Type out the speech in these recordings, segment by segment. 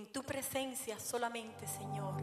En tu presencia solamente, Señor,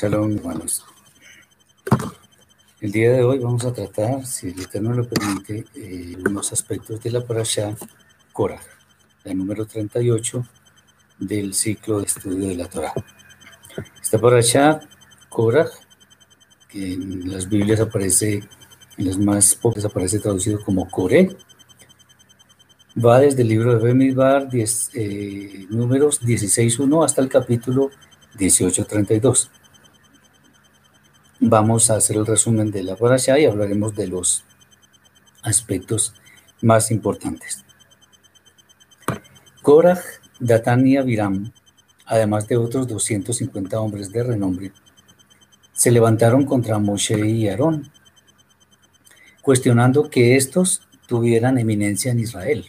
Shalom, hermanos. El día de hoy vamos a tratar, si el Eterno lo permite, eh, unos aspectos de la parasha Korah, la número 38 del ciclo de estudio de la Torah. Esta parasha Korah, que en las Biblias aparece, en las más pocas aparece traducido como Coré, va desde el libro de Bemidbar, 10, eh, números 16.1 hasta el capítulo 18.32. Vamos a hacer el resumen de la parasha y hablaremos de los aspectos más importantes. Korah, Datán y Abiram, además de otros 250 hombres de renombre, se levantaron contra Moshe y Aarón, cuestionando que estos tuvieran eminencia en Israel.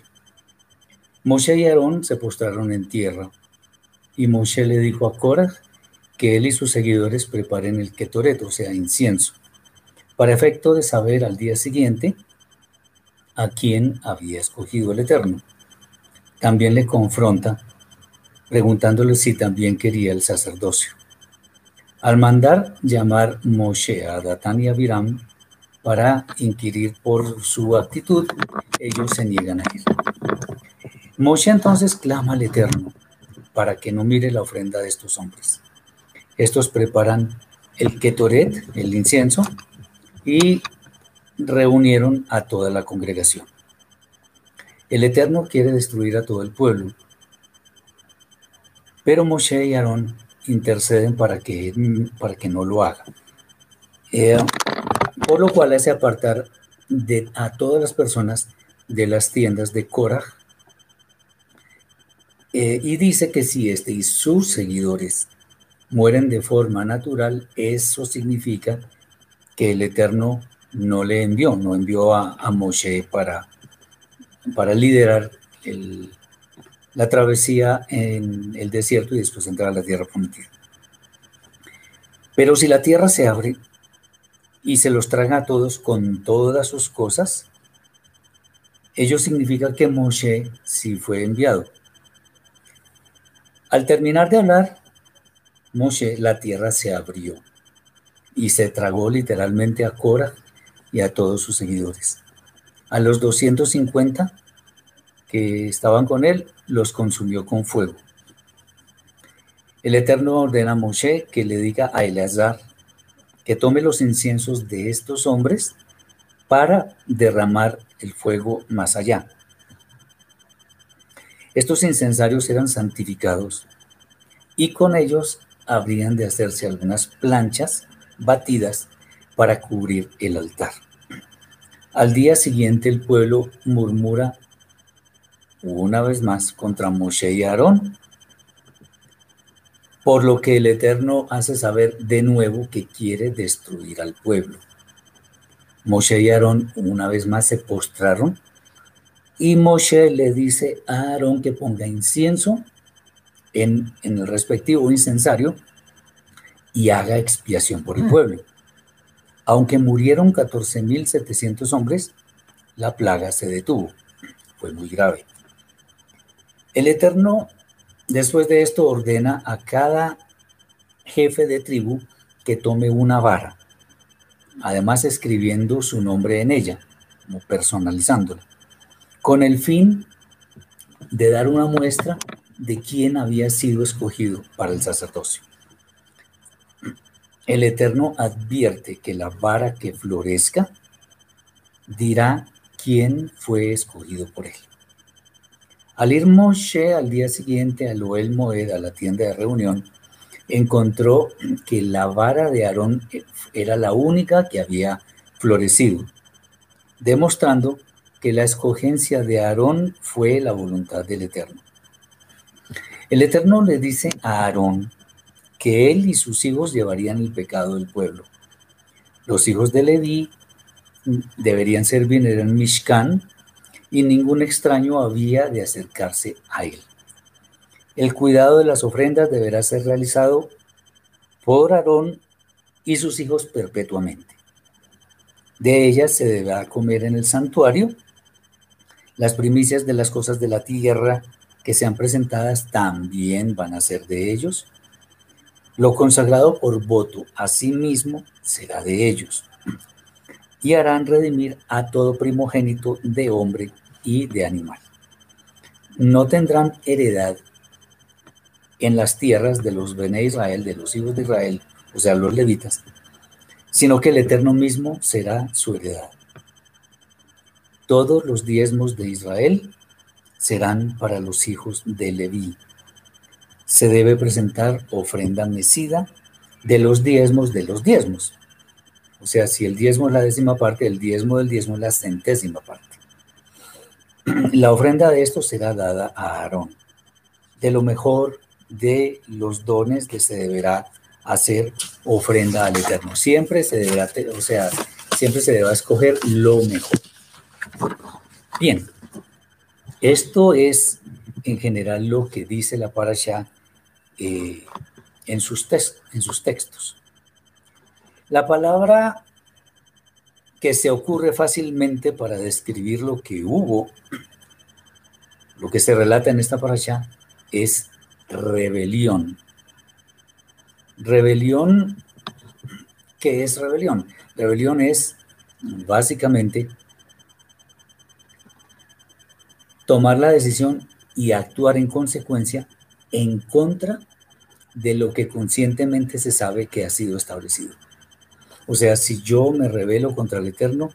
Moshe y Aarón se postraron en tierra, y Moshe le dijo a Korah que él y sus seguidores preparen el ketoret, o sea, incienso, para efecto de saber al día siguiente a quién había escogido el Eterno. También le confronta, preguntándole si también quería el sacerdocio. Al mandar llamar Moshe a Datán y Abiram para inquirir por su actitud, ellos se niegan a ir. Moshe entonces clama al Eterno para que no mire la ofrenda de estos hombres. Estos preparan el ketoret, el incienso, y reunieron a toda la congregación. El Eterno quiere destruir a todo el pueblo, pero Moshe y Aarón interceden para que, para que no lo haga. Eh, por lo cual hace apartar a todas las personas de las tiendas de Korah eh, y dice que si este y sus seguidores mueren de forma natural, eso significa que el Eterno no le envió, no envió a, Moshe para, para liderar la travesía en el desierto y después entrar a la tierra prometida. Pero si la tierra se abre y se los traga a todos con todas sus cosas, ello significa que Moshe sí fue enviado. Al terminar de hablar, Moshe, la tierra se abrió y se tragó literalmente a Cora y a todos sus seguidores. A los 250 que estaban con él, los consumió con fuego. El Eterno ordena a Moshe que le diga a Eleazar que tome los inciensos de estos hombres para derramar el fuego más allá. Estos incensarios eran santificados y con ellos habrían de hacerse algunas planchas batidas para cubrir el altar. Al día siguiente el pueblo murmura una vez más contra Moshe y Aarón, por lo que el Eterno hace saber de nuevo que quiere destruir al pueblo. Moshe y Aarón una vez más se postraron Y Moshe le dice a Aarón que ponga incienso en, en el respectivo incensario y haga expiación por el pueblo. Aunque murieron 14.700 hombres, la plaga se detuvo. Fue muy grave. El Eterno, después de esto, ordena a cada jefe de tribu que tome una vara, además escribiendo su nombre en ella, como personalizándola, con el fin de dar una muestra de quién había sido escogido para el sacerdocio. El Eterno advierte que la vara que florezca dirá quién fue escogido por él. Al ir Moshe al día siguiente a Loel Moed, a la tienda de reunión, encontró que la vara de Aarón era la única que había florecido, demostrando que la escogencia de Aarón fue la voluntad del Eterno. El Eterno le dice a Aarón que él y sus hijos llevarían el pecado del pueblo. Los hijos de Leví deberían servir en Mishkan y ningún extraño había de acercarse a él. El cuidado de las ofrendas deberá ser realizado por Aarón y sus hijos perpetuamente. De ellas se deberá comer en el santuario. Las primicias de las cosas de la tierra que sean presentadas también van a ser de ellos. Lo consagrado por voto a sí mismo será de ellos. Y harán redimir a todo primogénito de hombre y de animal. No tendrán heredad en las tierras de los Bene Israel, de los hijos de Israel, o sea, los levitas, sino que el Eterno mismo será su heredad. Todos los diezmos de Israel serán para los hijos de Leví. Se debe presentar ofrenda mecida de los diezmos de los diezmos. O sea, si el diezmo es la décima parte, el diezmo del diezmo es la centésima parte. La ofrenda de esto será dada a Aarón. De lo mejor de los dones que se deberá hacer ofrenda al Eterno. Siempre se deberá, o sea, siempre se deberá escoger lo mejor. Bien, esto es en general lo que dice la parasha eh, en, sus en sus textos. La palabra que se ocurre fácilmente para describir lo que hubo, lo que se relata en esta parasha, es rebelión. Rebelión, ¿qué es rebelión? Rebelión es básicamente tomar la decisión y actuar en consecuencia en contra de lo que conscientemente se sabe que ha sido establecido. O sea, si yo me rebelo contra el Eterno,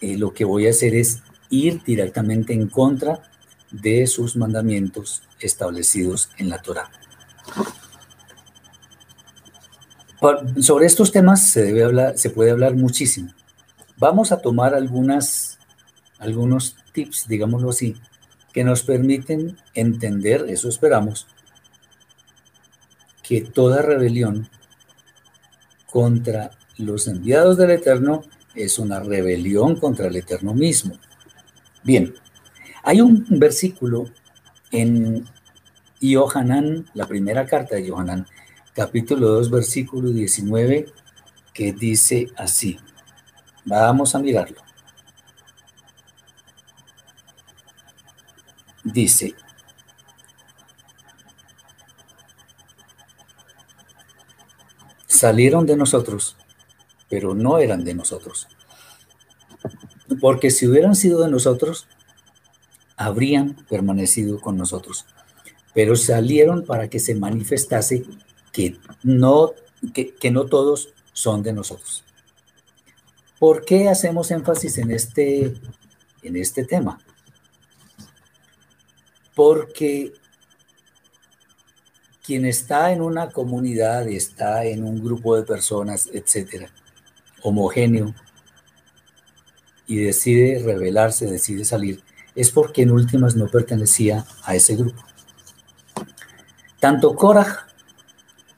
eh, lo que voy a hacer es ir directamente en contra de sus mandamientos establecidos en la Torah. Sobre estos temas se, debe hablar, se puede hablar muchísimo. Vamos a tomar algunas, algunos tips, digámoslo así, que nos permiten entender, eso esperamos, que toda rebelión contra los enviados del Eterno es una rebelión contra el Eterno mismo. Bien, hay un versículo en Yohanan, la primera carta de Yohanan, capítulo 2, versículo 19, que dice así. Vamos a mirarlo. Dice, salieron de nosotros, pero no eran de nosotros. Porque si hubieran sido de nosotros, habrían permanecido con nosotros. Pero salieron para que se manifestase que no, que, no todos son de nosotros. ¿Por qué hacemos énfasis en este, en este tema? Porque quien está en una comunidad, está en un grupo de personas, etcétera, homogéneo, y decide rebelarse, decide salir, es porque en últimas no pertenecía a ese grupo. Tanto Korah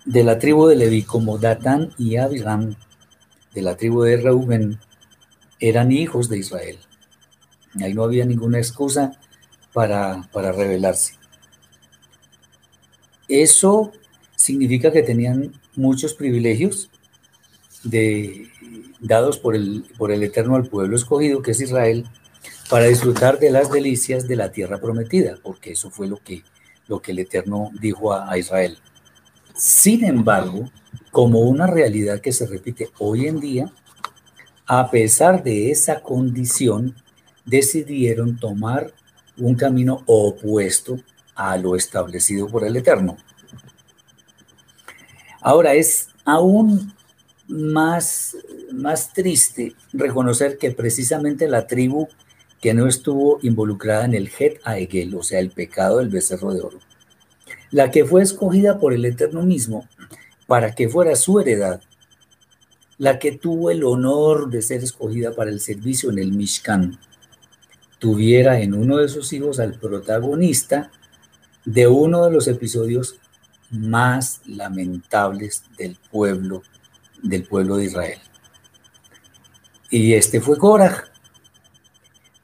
de la tribu de Leví como Datán y Abiram de la tribu de Reuben eran hijos de Israel. Ahí no había ninguna excusa para, para rebelarse. Eso significa que tenían muchos privilegios de, dados por el, por el Eterno al pueblo escogido, que es Israel, para disfrutar de las delicias de la tierra prometida, porque eso fue lo que, lo que el Eterno dijo a, a Israel. Sin embargo, como una realidad que se repite hoy en día, a pesar de esa condición, decidieron tomar un camino opuesto a lo establecido por el Eterno. Ahora es aún más, más triste reconocer que precisamente la tribu que no estuvo involucrada en el Het Aegel, o sea, el pecado del becerro de oro, la que fue escogida por el Eterno mismo para que fuera su heredad, la que tuvo el honor de ser escogida para el servicio en el Mishkan, tuviera en uno de sus hijos al protagonista de uno de los episodios más lamentables del pueblo, del pueblo de Israel. Y este fue Korah.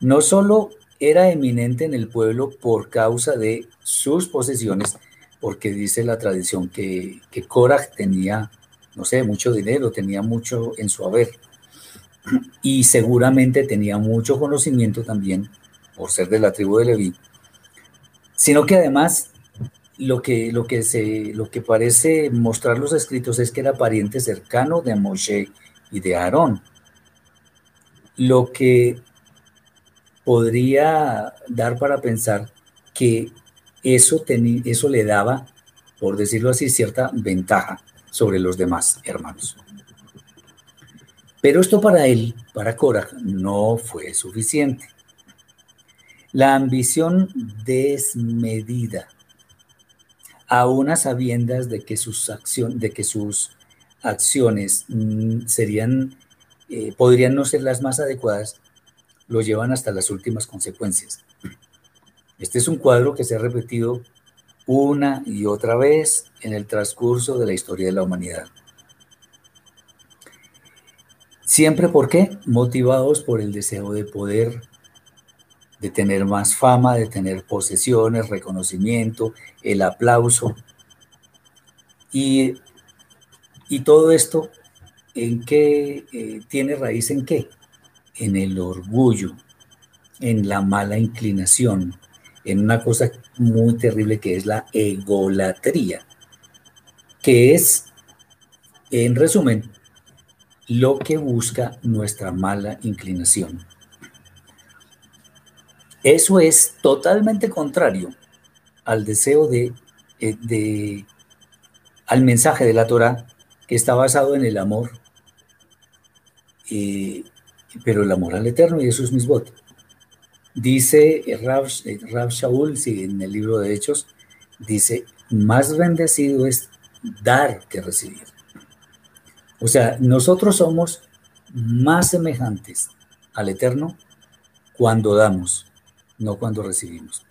No solo era eminente en el pueblo por causa de sus posesiones, porque dice la tradición que, que tenía, no sé, mucho dinero, tenía mucho en su haber, y seguramente tenía mucho conocimiento también por ser de la tribu de Leví, sino que además lo que, lo que, se, lo que parece mostrar los escritos es que era pariente cercano de Moshe y de Aarón, lo que podría dar para pensar que eso, eso le daba, por decirlo así, cierta ventaja sobre los demás hermanos. Pero esto para él, para Korah, no fue suficiente. La ambición desmedida, a unas sabiendas de que sus, de que sus acciones mm, serían, eh, podrían no ser las más adecuadas, lo llevan hasta las últimas consecuencias. Este es un cuadro que se ha repetido una y otra vez en el transcurso de la historia de la humanidad. Siempre, ¿por qué? Motivados por el deseo de poder, de tener más fama, de tener posesiones, reconocimiento, el aplauso. Y, y todo esto, ¿en qué eh, tiene raíz en qué? En el orgullo, en la mala inclinación, en una cosa muy terrible que es la egolatría, que es, en resumen, lo que busca nuestra mala inclinación. Eso es totalmente contrario al deseo de, eh, de al mensaje de la Torah que está basado en el amor, eh, pero el amor al Eterno y eso es misbot. Dice Rav, Rav Shaul, sí, en el libro de Hechos, dice, más bendecido es dar que recibir. O sea, nosotros somos más semejantes al Eterno cuando damos, no cuando recibimos.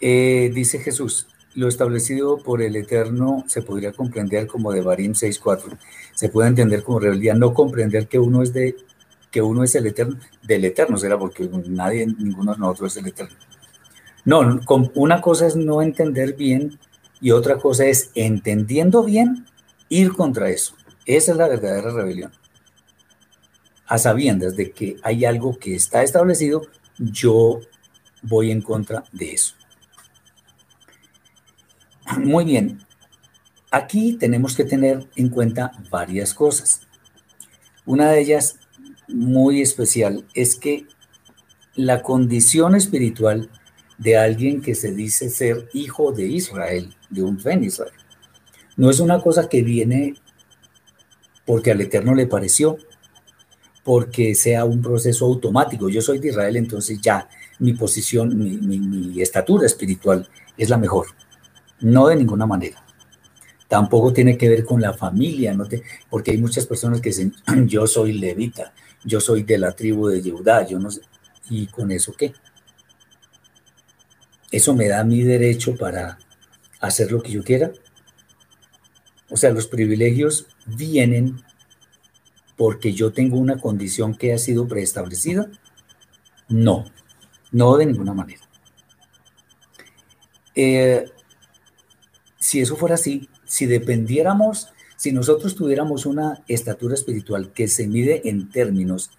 Eh, dice Jesús, lo establecido por el Eterno se podría comprender como de Barim 6.4. Se puede entender como rebeldía, no comprender que uno es de que uno es el Eterno, del Eterno será porque nadie, ninguno de nosotros es el Eterno. No, una cosa es no entender bien y otra cosa es, entendiendo bien, ir contra eso. Esa es la verdadera rebelión. A sabiendas de que hay algo que está establecido, yo voy en contra de eso. Muy bien. Aquí tenemos que tener en cuenta varias cosas. Una de ellas muy especial es que la condición espiritual de alguien que se dice ser hijo de Israel, de un Israel. No es una cosa que viene porque al Eterno le pareció, porque sea un proceso automático. Yo soy de Israel, entonces ya mi posición, mi, estatura espiritual es la mejor. No de ninguna manera. Tampoco tiene que ver con la familia, porque hay muchas personas que dicen, yo soy levita, yo soy de la tribu de Yehudá, yo no sé. ¿Y con eso qué? ¿Eso me da mi derecho para hacer lo que yo quiera? O sea, los privilegios vienen porque yo tengo una condición que ha sido preestablecida? No, no de ninguna manera. Eh, si eso fuera así, si dependiéramos, si nosotros tuviéramos una estatura espiritual que se mide en términos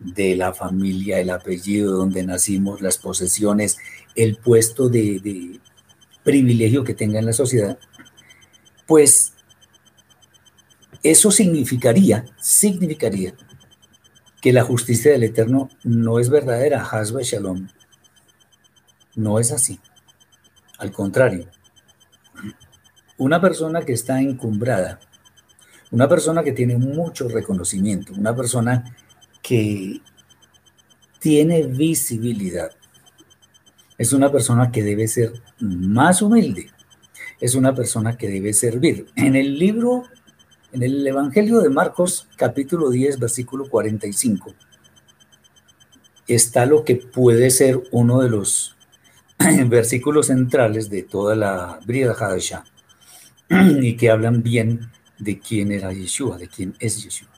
de la familia, el apellido donde nacimos, las posesiones, el puesto de, de privilegio que tenga en la sociedad, pues eso significaría, significaría que la justicia del Eterno no es verdadera, Hasba Shalom. No es así. Al contrario, una persona que está encumbrada, una persona que tiene mucho reconocimiento, una persona que tiene visibilidad, es una persona que debe ser más humilde, es una persona que debe servir. En el libro, en el Evangelio de Marcos, capítulo 10, versículo 45, está lo que puede ser uno de los versículos centrales de toda la Brida Hadashah y que hablan bien de quién era Yeshua, de quién es Yeshua.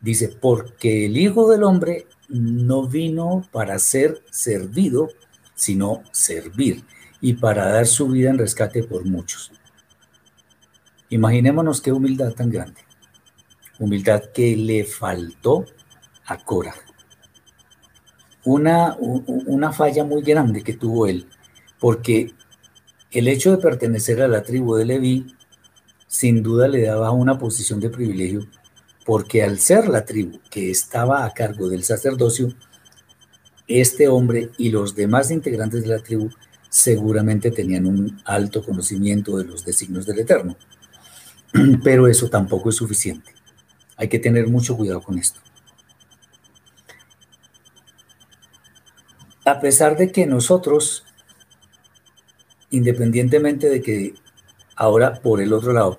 Dice, porque el Hijo del Hombre no vino para ser servido, sino servir y para dar su vida en rescate por muchos. Imaginémonos qué humildad tan grande. Humildad que le faltó a Cora. Una, una falla muy grande que tuvo él, porque el hecho de pertenecer a la tribu de Leví sin duda le daba una posición de privilegio, porque al ser la tribu que estaba a cargo del sacerdocio, este hombre y los demás integrantes de la tribu seguramente tenían un alto conocimiento de los designios del Eterno. Pero eso tampoco es suficiente. Hay que tener mucho cuidado con esto. A pesar de que nosotros independientemente de que ahora por el otro lado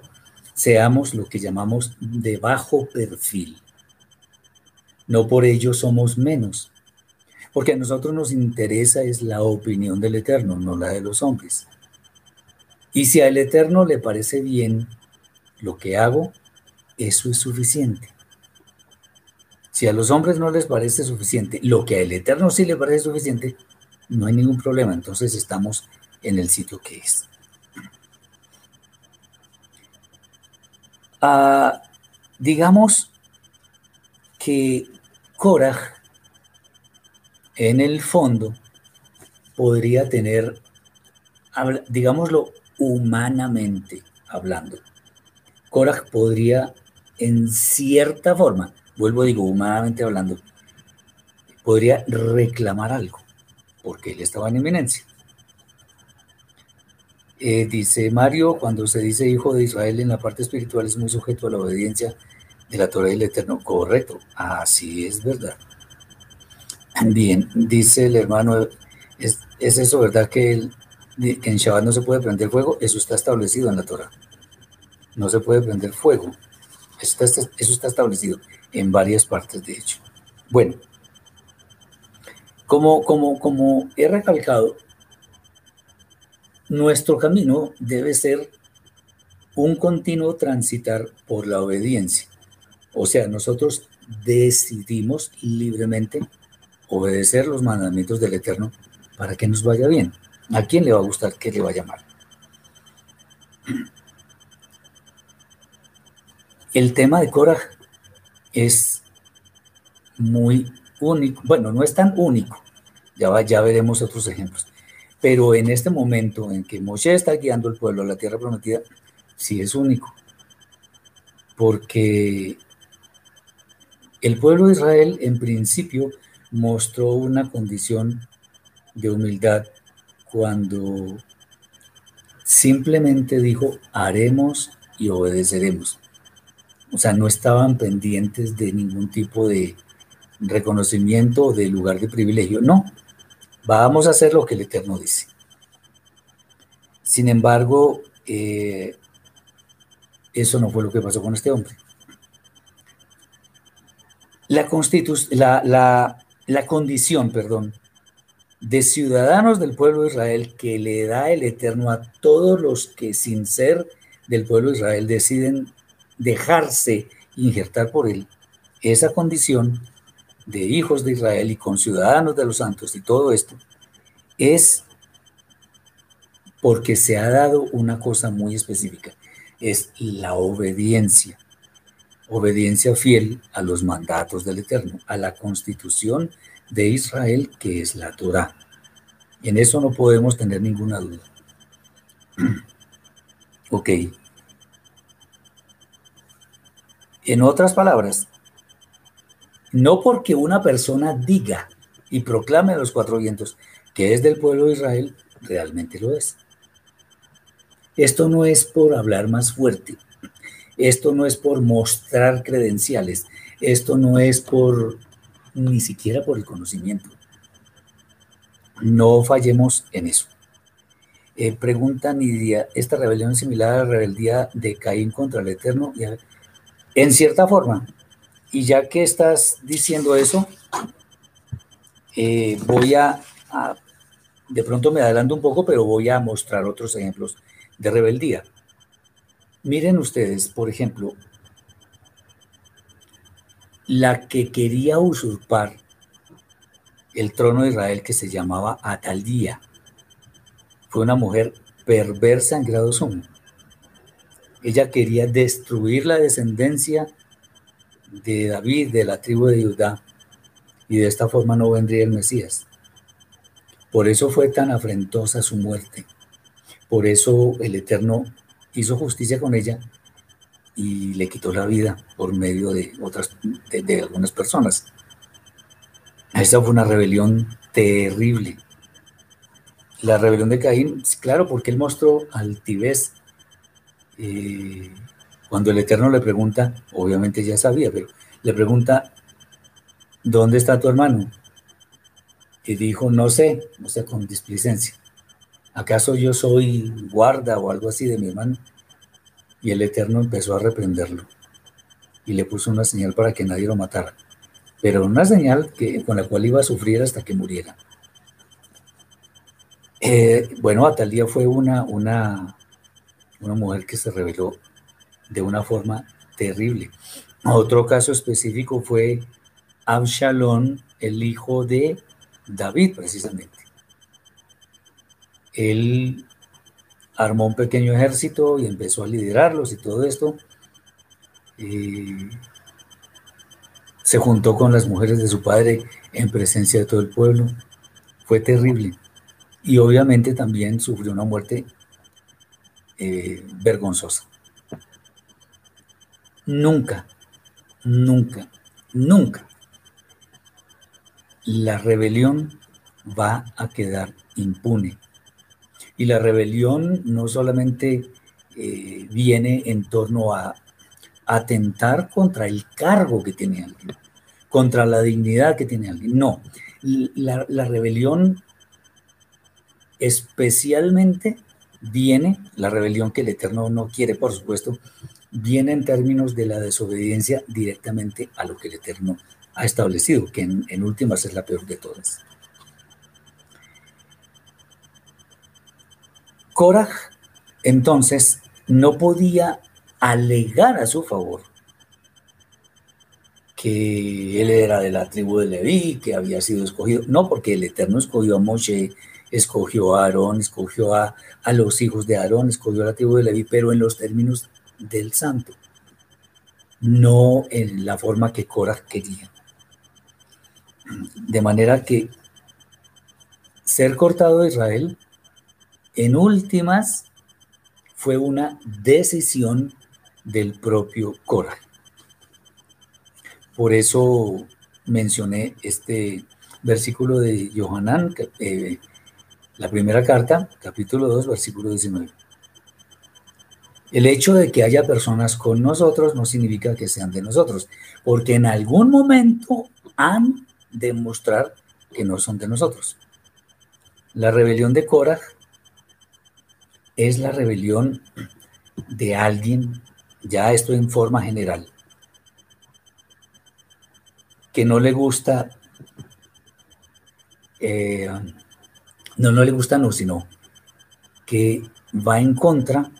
seamos lo que llamamos de bajo perfil. No por ello somos menos, porque a nosotros nos interesa es la opinión del Eterno, no la de los hombres. Y si al Eterno le parece bien lo que hago, eso es suficiente. Si a los hombres no les parece suficiente, lo que al Eterno sí le parece suficiente, no hay ningún problema. Entonces estamos en el sitio que es. Ah, digamos que Korah en el fondo podría tener, digámoslo humanamente hablando, Korah podría en cierta forma, vuelvo a digo humanamente hablando, podría reclamar algo, porque él estaba en eminencia. Eh, dice Mario, cuando se dice hijo de Israel en la parte espiritual es muy sujeto a la obediencia de la Torah del Eterno. Correcto, así es verdad. Bien, dice el hermano, ¿es, eso verdad que, en Shabbat no se puede prender fuego? Eso está establecido en la Torah. No se puede prender fuego. Eso está, eso está establecido en varias partes, de hecho. Bueno, como, como, como he recalcado, nuestro camino debe ser un continuo transitar por la obediencia. O sea, nosotros decidimos libremente obedecer los mandamientos del Eterno para que nos vaya bien. ¿A quién le va a gustar que le vaya mal? El tema de Korah es muy único. Bueno, no es tan único. Ya, ya veremos otros ejemplos. Pero en este momento en que Moshe está guiando al pueblo a la tierra prometida, sí es único. Porque el pueblo de Israel en principio mostró una condición de humildad cuando simplemente dijo, haremos y obedeceremos. O sea, no estaban pendientes de ningún tipo de reconocimiento o de lugar de privilegio. No, Vamos a hacer lo que el Eterno dice. Sin embargo, eh, eso no fue lo que pasó con este hombre. La, la, la condición, perdón, de ciudadanos del pueblo de Israel que le da el Eterno a todos los que sin ser del pueblo de Israel deciden dejarse injertar por él esa condición de hijos de Israel y conciudadanos de los santos y todo esto, es porque se ha dado una cosa muy específica, es la obediencia, obediencia fiel a los mandatos del Eterno, a la constitución de Israel que es la Torah. En eso no podemos tener ninguna duda. ok. En otras palabras, no porque una persona diga y proclame a los cuatro vientos que es del pueblo de Israel, realmente lo es. Esto no es por hablar más fuerte, esto no es por mostrar credenciales, esto no es por ni siquiera por el conocimiento. No fallemos en eso. Eh, pregunta Nidia, ¿esta rebelión es similar a la rebeldía de Caín contra el Eterno? En cierta forma, y ya que estás diciendo eso, eh, voy a, de pronto me adelanto un poco, pero voy a mostrar otros ejemplos de rebeldía. Miren ustedes, por ejemplo, la que quería usurpar el trono de Israel que se llamaba Ataldía. Fue una mujer perversa en grado sumo. Ella quería destruir la descendencia de David, de la tribu de Judá, y de esta forma no vendría el Mesías. Por eso fue tan afrentosa su muerte. Por eso el Eterno hizo justicia con ella y le quitó la vida por medio de otras, de, algunas personas. Esa fue una rebelión terrible. La rebelión de Caín, claro, porque él mostró altivez. Eh, cuando el Eterno le pregunta, obviamente ya sabía, pero le pregunta, ¿dónde está tu hermano? Y dijo, no sé, o sea, con displicencia. ¿Acaso yo soy guarda o algo así de mi hermano? Y el Eterno empezó a reprenderlo y le puso una señal para que nadie lo matara, pero una señal que, con la cual iba a sufrir hasta que muriera. Eh, bueno, Atalía fue una, una, una mujer que se reveló de una forma terrible. Otro caso específico fue Absalón, el hijo de David, precisamente. Él armó un pequeño ejército y empezó a liderarlos y todo esto. se juntó con las mujeres de su padre en presencia de todo el pueblo. Fue terrible. Y obviamente también sufrió una muerte eh, vergonzosa. Nunca, nunca, nunca la rebelión va a quedar impune. Y la rebelión no solamente eh, viene en torno a atentar contra el cargo que tiene alguien, contra la dignidad que tiene alguien. No, la, la rebelión especialmente viene, la rebelión que el Eterno no quiere, por supuesto, viene en términos de la desobediencia directamente a lo que el Eterno ha establecido, que en, últimas es la peor de todas. Korah, entonces, no podía alegar a su favor que él era de la tribu de Leví, que había sido escogido. No, porque el Eterno escogió a Moshe, escogió a Aarón, escogió a, a los hijos de Aarón, escogió a la tribu de Leví, pero en los términos del santo, no en la forma que Cora quería. De manera que ser cortado de Israel, en últimas, fue una decisión del propio Cora. Por eso mencioné este versículo de Johanán, eh, la primera carta, capítulo 2, versículo 19. El hecho de que haya personas con nosotros no significa que sean de nosotros, porque en algún momento han de mostrar que no son de nosotros. La rebelión de Korah es la rebelión de alguien, ya esto en forma general, que no le gusta, eh, no, no le gusta no, sino que va en contra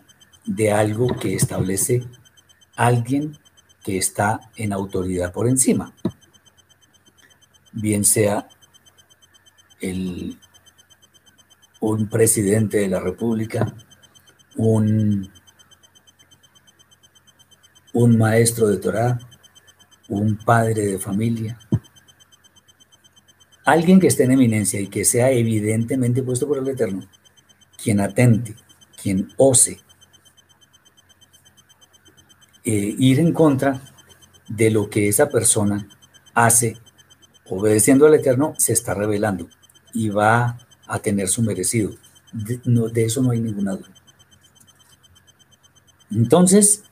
de algo que establece alguien que está en autoridad por encima, bien sea el, un presidente de la República, un, un maestro de Torah, un padre de familia, alguien que esté en eminencia y que sea evidentemente puesto por el Eterno, quien atente, quien ose eh, ir en contra de lo que esa persona hace, obedeciendo al Eterno, se está revelando y va a tener su merecido. No, de eso no hay ninguna duda. Entonces,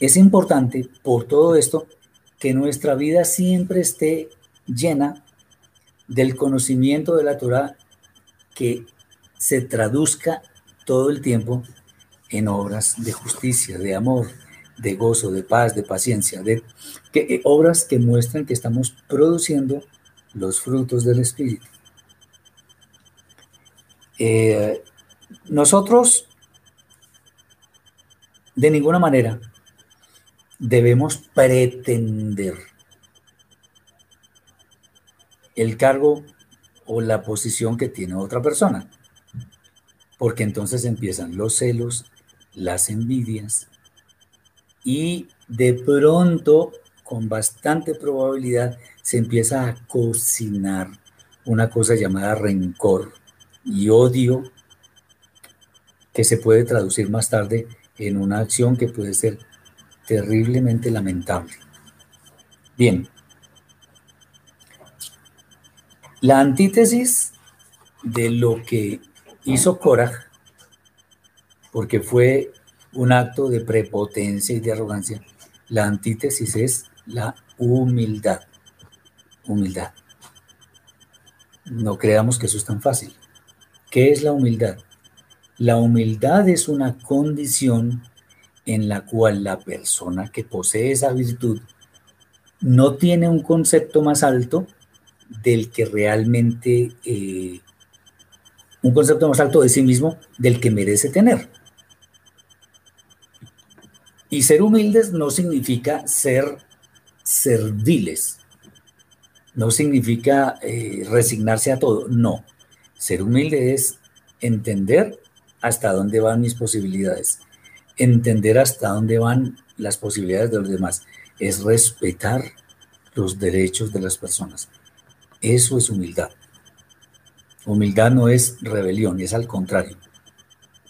es importante por todo esto que nuestra vida siempre esté llena del conocimiento de la Torah que se traduzca todo el tiempo en obras de justicia, de amor, de gozo, de paz, de paciencia, de eh, obras que muestran que estamos produciendo los frutos del Espíritu. Eh, nosotros, de ninguna manera, debemos pretender el cargo o la posición que tiene otra persona, porque entonces empiezan los celos, las envidias, y de pronto, con bastante probabilidad, se empieza a cocinar una cosa llamada rencor y odio que se puede traducir más tarde en una acción que puede ser terriblemente lamentable. Bien, la antítesis de lo que hizo Korah, porque fue un acto de prepotencia y de arrogancia, la antítesis es la humildad. Humildad. No creamos que eso es tan fácil. ¿Qué es la humildad? La humildad es una condición en la cual la persona que posee esa virtud no tiene un concepto más alto del que realmente, eh, un concepto más alto de sí mismo del que merece tener. Y ser humildes no significa ser serviles, no significa eh, resignarse a todo, no. Ser humilde es entender hasta dónde van mis posibilidades, entender hasta dónde van las posibilidades de los demás, es respetar los derechos de las personas. Eso es humildad. Humildad no es rebelión, es al contrario.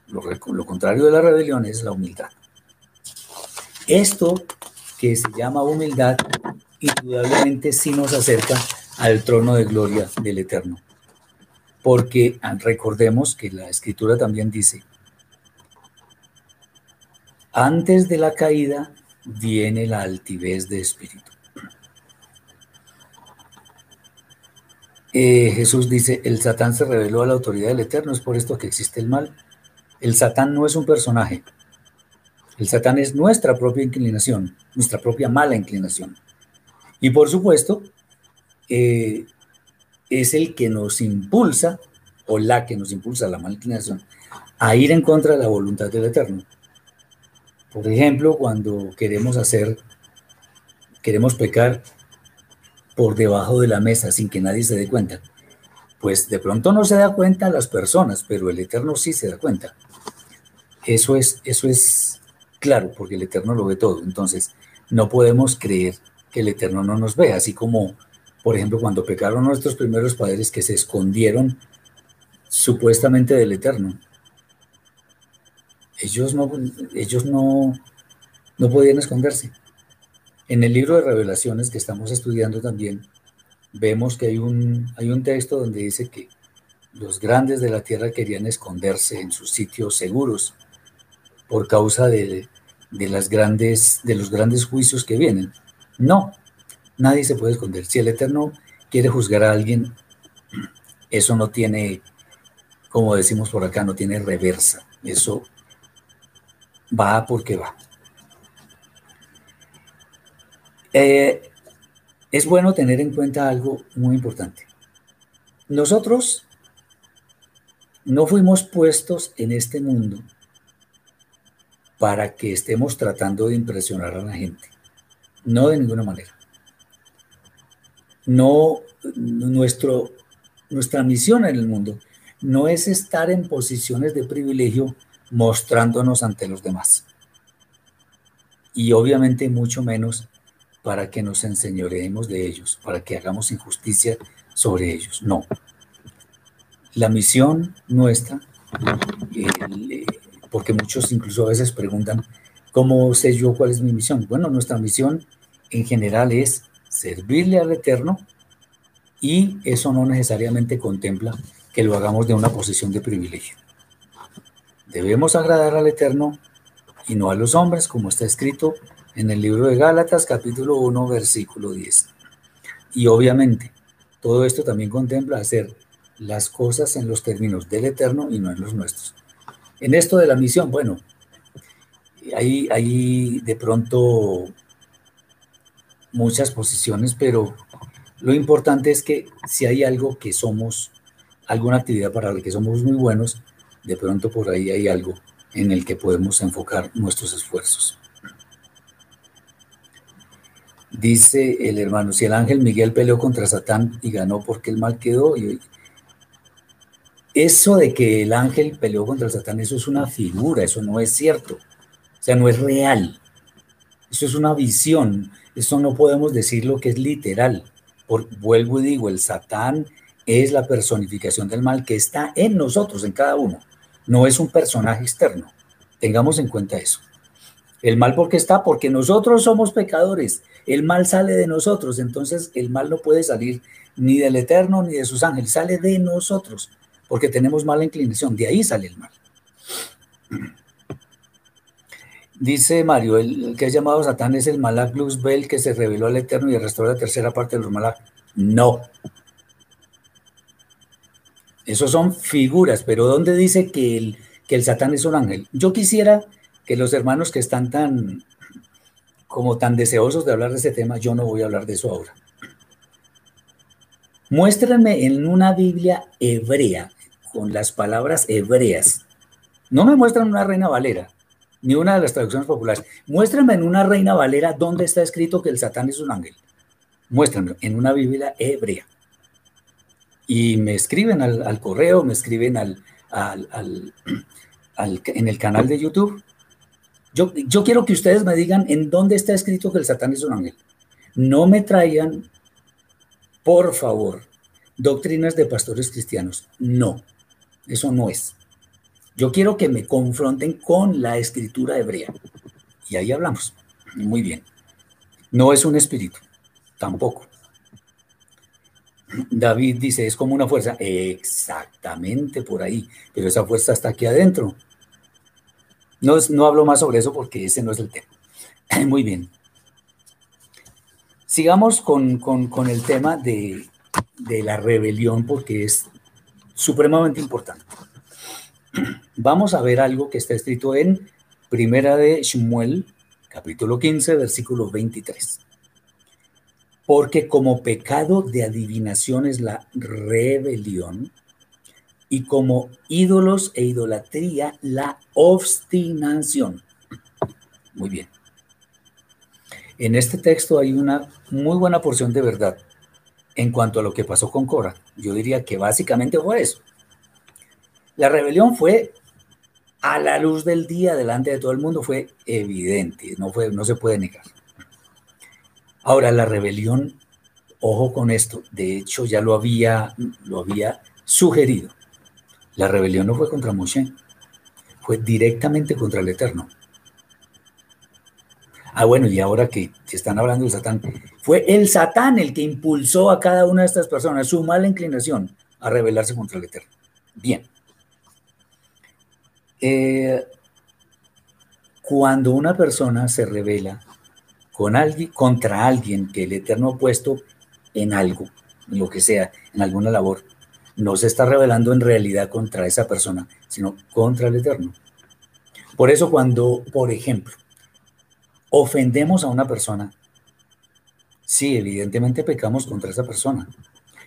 Lo, lo contrario de la rebelión es la humildad. Esto que se llama humildad, indudablemente sí nos acerca al trono de gloria del Eterno. Porque ah, recordemos que la escritura también dice, antes de la caída viene la altivez de espíritu. Eh, Jesús dice, el Satán se reveló a la autoridad del Eterno, es por esto que existe el mal. El Satán no es un personaje, el Satán es nuestra propia inclinación, nuestra propia mala inclinación. Y por supuesto, eh, es el que nos impulsa, o la que nos impulsa, la mala inclinación, a ir en contra de la voluntad del Eterno. Por ejemplo, cuando queremos hacer, queremos pecar por debajo de la mesa sin que nadie se dé cuenta. Pues de pronto no se da cuenta las personas, pero el Eterno sí se da cuenta. Eso es, eso es claro, porque el Eterno lo ve todo. Entonces, no podemos creer que el Eterno no nos ve, así como, por ejemplo, cuando pecaron nuestros primeros padres que se escondieron supuestamente del Eterno. Ellos no, ellos no, no podían esconderse. En el libro de revelaciones que estamos estudiando también, vemos que hay un, hay un texto donde dice que los grandes de la tierra querían esconderse en sus sitios seguros por causa de, de, las grandes, de los grandes juicios que vienen. No, nadie se puede esconder. Si el Eterno quiere juzgar a alguien, eso no tiene, como decimos por acá, no tiene reversa. Eso va porque va. Eh, es bueno tener en cuenta algo muy importante. Nosotros no fuimos puestos en este mundo para que estemos tratando de impresionar a la gente. No de ninguna manera. No, nuestro, nuestra misión en el mundo no es estar en posiciones de privilegio mostrándonos ante los demás. Y obviamente mucho menos para que nos enseñoreemos de ellos, para que hagamos injusticia sobre ellos. No. La misión nuestra, porque muchos incluso a veces preguntan, ¿cómo sé yo cuál es mi misión? Bueno, nuestra misión en general es servirle al Eterno y eso no necesariamente contempla que lo hagamos de una posición de privilegio. Debemos agradar al Eterno y no a los hombres, como está escrito en el libro de Gálatas capítulo 1 versículo 10. Y obviamente todo esto también contempla hacer las cosas en los términos del eterno y no en los nuestros. En esto de la misión, bueno, hay, hay de pronto muchas posiciones, pero lo importante es que si hay algo que somos, alguna actividad para la que somos muy buenos, de pronto por ahí hay algo en el que podemos enfocar nuestros esfuerzos. Dice el hermano, si el ángel Miguel peleó contra Satán y ganó porque el mal quedó. Y... Eso de que el ángel peleó contra Satán, eso es una figura, eso no es cierto. O sea, no es real. Eso es una visión. Eso no podemos decir lo que es literal. Por, vuelvo y digo, el Satán es la personificación del mal que está en nosotros, en cada uno. No es un personaje externo. Tengamos en cuenta eso. El mal porque está, porque nosotros somos pecadores. El mal sale de nosotros, entonces el mal no puede salir ni del Eterno ni de sus ángeles, sale de nosotros, porque tenemos mala inclinación, de ahí sale el mal. Dice Mario, el, que ha llamado Satán es el Malak Bel que se reveló al Eterno y arrastró la tercera parte de los Malak. No. Esos son figuras, pero ¿dónde dice que el, que el Satán es un ángel? Yo quisiera que los hermanos que están tan como tan deseosos de hablar de ese tema, yo no voy a hablar de eso ahora. Muéstrenme en una Biblia hebrea, con las palabras hebreas. No me muestran una reina valera, ni una de las traducciones populares. Muéstrenme en una reina valera dónde está escrito que el Satán es un ángel. Muéstrenme en una Biblia hebrea. Y me escriben al, correo, me escriben al, en el canal de YouTube yo, quiero que ustedes me digan en dónde está escrito que el Satán es un ángel. No me traigan, por favor, doctrinas de pastores cristianos. No, eso no es. Yo quiero que me confronten con la escritura hebrea. Y ahí hablamos. Muy bien. No es un espíritu, tampoco. David dice, es como una fuerza. Exactamente por ahí. Pero esa fuerza está aquí adentro. No, no hablo más sobre eso porque ese no es el tema. Muy bien. Sigamos con, el tema de, de la rebelión porque es supremamente importante. Vamos a ver algo que está escrito en Primera de Shmuel, capítulo 15, versículo 23. Porque como pecado de adivinación es la rebelión, y como ídolos e idolatría la obstinación. Muy bien. En este texto hay una muy buena porción de verdad en cuanto a lo que pasó con Cora. Yo diría que básicamente fue eso. La rebelión fue a la luz del día delante de todo el mundo, fue evidente, no, fue, no se puede negar. Ahora, la rebelión, ojo con esto, de hecho ya lo había, lo había sugerido. La rebelión no fue contra Moshe, fue directamente contra el Eterno. Ah, bueno, y ahora que se están hablando del Satán, fue el Satán el que impulsó a cada una de estas personas, su mala inclinación, a rebelarse contra el Eterno. Bien. Eh, cuando una persona se revela con alguien, contra alguien que el Eterno ha puesto en algo, lo que sea, en alguna labor, no se está revelando en realidad contra esa persona, sino contra el Eterno. Por eso cuando, por ejemplo, ofendemos a una persona, sí, evidentemente pecamos contra esa persona,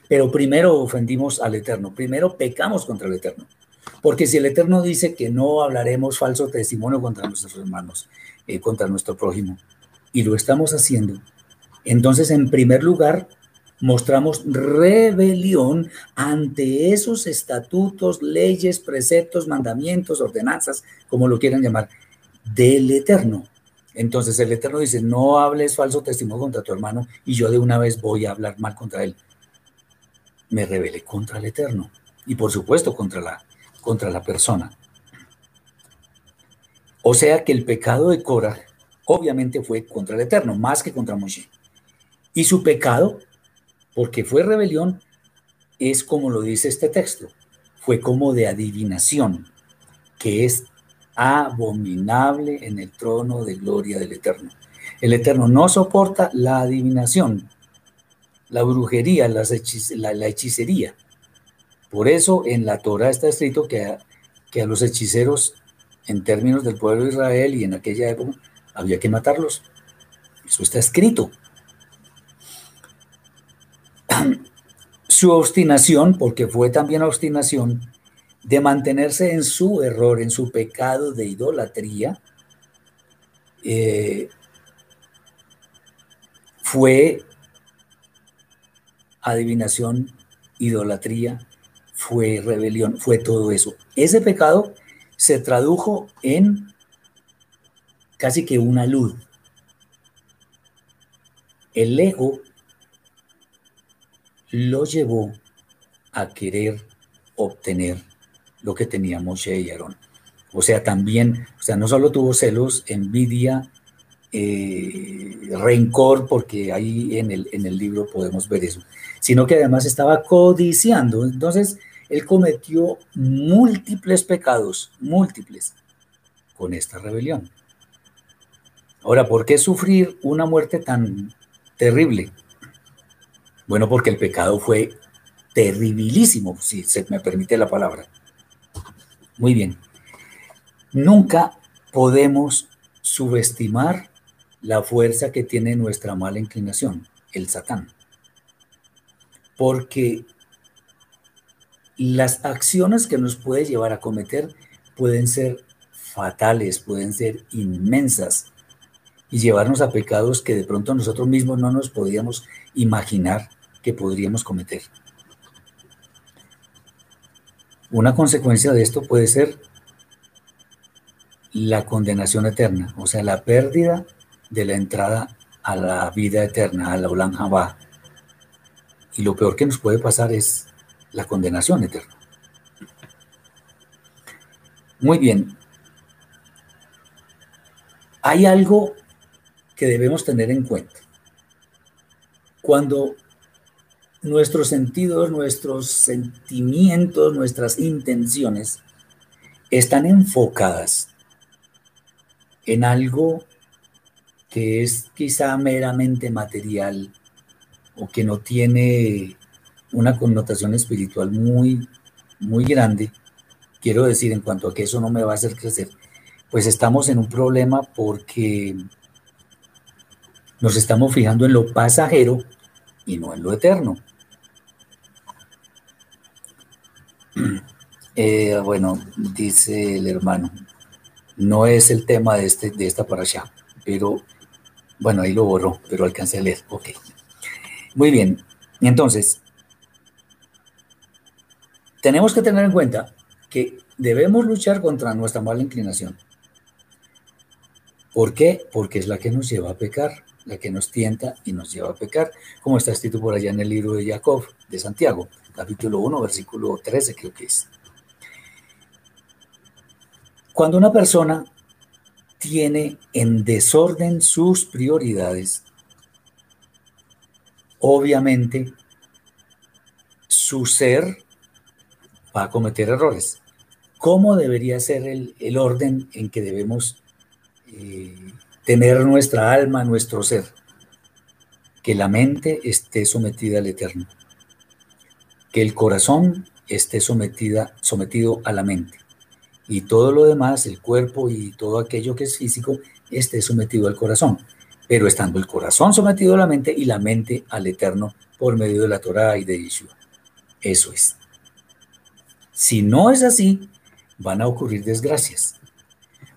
pero primero ofendimos al Eterno, primero pecamos contra el Eterno. Porque si el Eterno dice que no hablaremos falso testimonio contra nuestros hermanos, eh, contra nuestro prójimo, y lo estamos haciendo, entonces en primer lugar mostramos rebelión ante esos estatutos, leyes, preceptos, mandamientos, ordenanzas, como lo quieran llamar, del Eterno. Entonces el Eterno dice, no hables falso testimonio contra tu hermano y yo de una vez voy a hablar mal contra él. Me rebelé contra el Eterno y por supuesto contra la, contra la persona. O sea que el pecado de Cora obviamente fue contra el Eterno, más que contra Moshe. Y su pecado porque fue rebelión, es como lo dice este texto, fue como de adivinación, que es abominable en el trono de gloria del Eterno. El Eterno no soporta la adivinación, la brujería, la, hechicería. Por eso en la Torah está escrito que a, los hechiceros, en términos del pueblo de Israel y en aquella época, había que matarlos. Eso está escrito. su obstinación, porque fue también obstinación, de mantenerse en su error, en su pecado de idolatría, eh, fue adivinación, idolatría, fue rebelión, fue todo eso. Ese pecado se tradujo en casi que una luz. El ego lo llevó a querer obtener lo que tenía Moshe y Aarón. O sea, también, o sea, no solo tuvo celos, envidia, eh, rencor, porque ahí en el, en el libro podemos ver eso, sino que además estaba codiciando. Entonces, él cometió múltiples pecados, múltiples, con esta rebelión. Ahora, ¿por qué sufrir una muerte tan terrible? Bueno, porque el pecado fue terribilísimo, si se me permite la palabra. Muy bien. Nunca podemos subestimar la fuerza que tiene nuestra mala inclinación, el Satán. Porque las acciones que nos puede llevar a cometer pueden ser fatales, pueden ser inmensas y llevarnos a pecados que de pronto nosotros mismos no nos podíamos imaginar que podríamos cometer. Una consecuencia de esto puede ser la condenación eterna, o sea, la pérdida de la entrada a la vida eterna, a la Olam Jabá. Y lo peor que nos puede pasar es la condenación eterna. Muy bien. Hay algo que debemos tener en cuenta. Cuando nuestros sentidos, nuestros sentimientos, nuestras intenciones están enfocadas en algo que es quizá meramente material o que no tiene una connotación espiritual muy, muy grande, quiero decir en cuanto a que eso no me va a hacer crecer, pues estamos en un problema porque nos estamos fijando en lo pasajero y no en lo eterno. Eh, bueno, dice el hermano, no es el tema de, este, de esta para allá, pero bueno, ahí lo borró, pero alcancé a leer. Ok. Muy bien. Entonces, tenemos que tener en cuenta que debemos luchar contra nuestra mala inclinación. ¿Por qué? Porque es la que nos lleva a pecar, la que nos tienta y nos lleva a pecar, como está escrito por allá en el libro de Jacob, de Santiago capítulo 1, versículo 13 creo que es. Cuando una persona tiene en desorden sus prioridades, obviamente su ser va a cometer errores. ¿Cómo debería ser el, orden en que debemos eh, tener nuestra alma, nuestro ser? Que la mente esté sometida al Eterno que el corazón esté sometida, sometido a la mente y todo lo demás, el cuerpo y todo aquello que es físico, esté sometido al corazón. Pero estando el corazón sometido a la mente y la mente al eterno por medio de la Torah y de Yeshua. Eso es. Si no es así, van a ocurrir desgracias.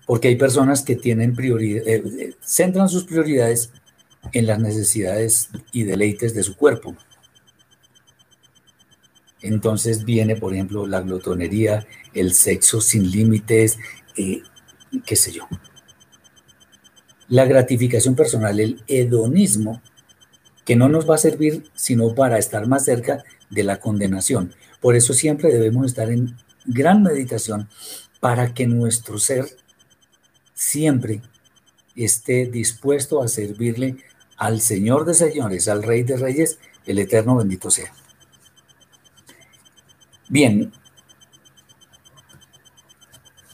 porque hay personas que tienen prioridad, eh, eh, centran sus prioridades en las necesidades y deleites de su cuerpo. Entonces viene, por ejemplo, la glotonería, el sexo sin límites, eh, qué sé yo. La gratificación personal, el hedonismo, que no nos va a servir sino para estar más cerca de la condenación. Por eso siempre debemos estar en gran meditación para que nuestro ser siempre esté dispuesto a servirle al Señor de señores, al Rey de reyes, el Eterno bendito sea. Bien,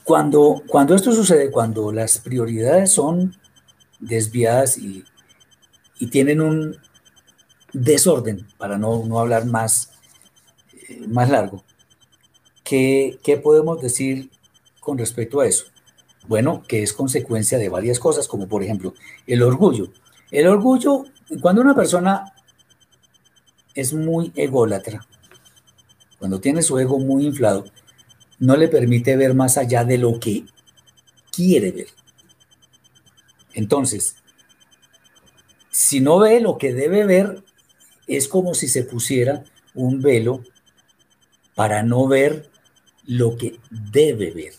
cuando, cuando esto sucede, cuando las prioridades son desviadas y, tienen un desorden, para no, no hablar más, eh, más largo, ¿qué, ¿qué podemos decir con respecto a eso? Bueno, que es consecuencia de varias cosas, como por ejemplo el orgullo. El orgullo, cuando una persona es muy ególatra, cuando tiene su ego muy inflado, no le permite ver más allá de lo que quiere ver. Entonces, si no ve lo que debe ver, es como si se pusiera un velo para no ver lo que debe ver.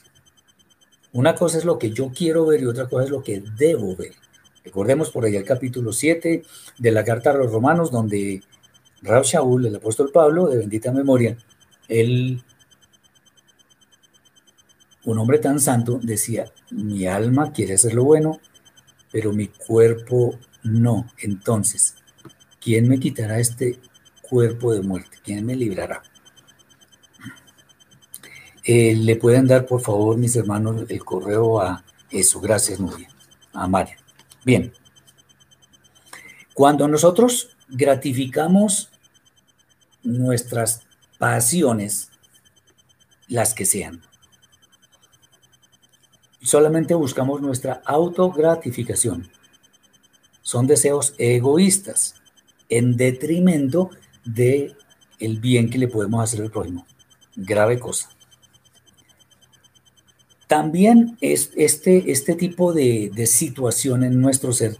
Una cosa es lo que yo quiero ver y otra cosa es lo que debo ver. Recordemos por ahí el capítulo 7 de la carta a los romanos, donde Rab Shaul, el apóstol Pablo, de bendita memoria, él, un hombre tan santo, decía, mi alma quiere hacer lo bueno, pero mi cuerpo no. Entonces, ¿quién me quitará este cuerpo de muerte? ¿Quién me librará? Eh, ¿Le pueden dar, por favor, mis hermanos, el correo a eso? Gracias, Nuria. A María. Bien. Cuando nosotros gratificamos nuestras pasiones, las que sean, solamente buscamos nuestra autogratificación. Son deseos egoístas en detrimento de el bien que le podemos hacer al prójimo. Grave cosa. También es este, este tipo de, situación en nuestro ser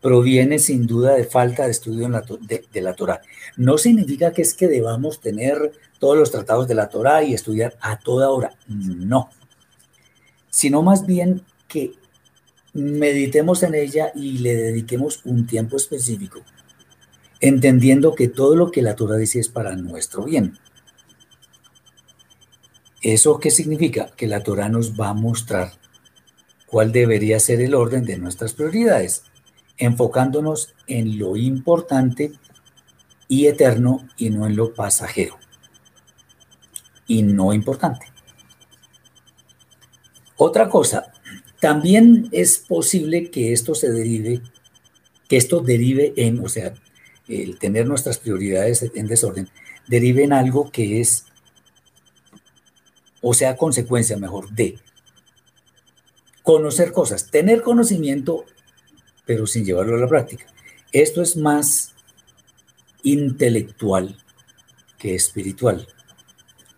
proviene sin duda de falta de estudio de, la Torah. No significa que es que debamos tener todos los tratados de la Torah y estudiar a toda hora. No. Sino más bien que meditemos en ella y le dediquemos un tiempo específico, entendiendo que todo lo que la Torah dice es para nuestro bien. ¿Eso qué significa? Que la Torah nos va a mostrar cuál debería ser el orden de nuestras prioridades, enfocándonos en lo importante y eterno y no en lo pasajero y no importante. Otra cosa, también es posible que esto se derive, que esto derive en, o sea, el tener nuestras prioridades en desorden, derive en algo que es o sea, consecuencia mejor de conocer cosas, tener conocimiento, pero sin llevarlo a la práctica. Esto es más intelectual que espiritual.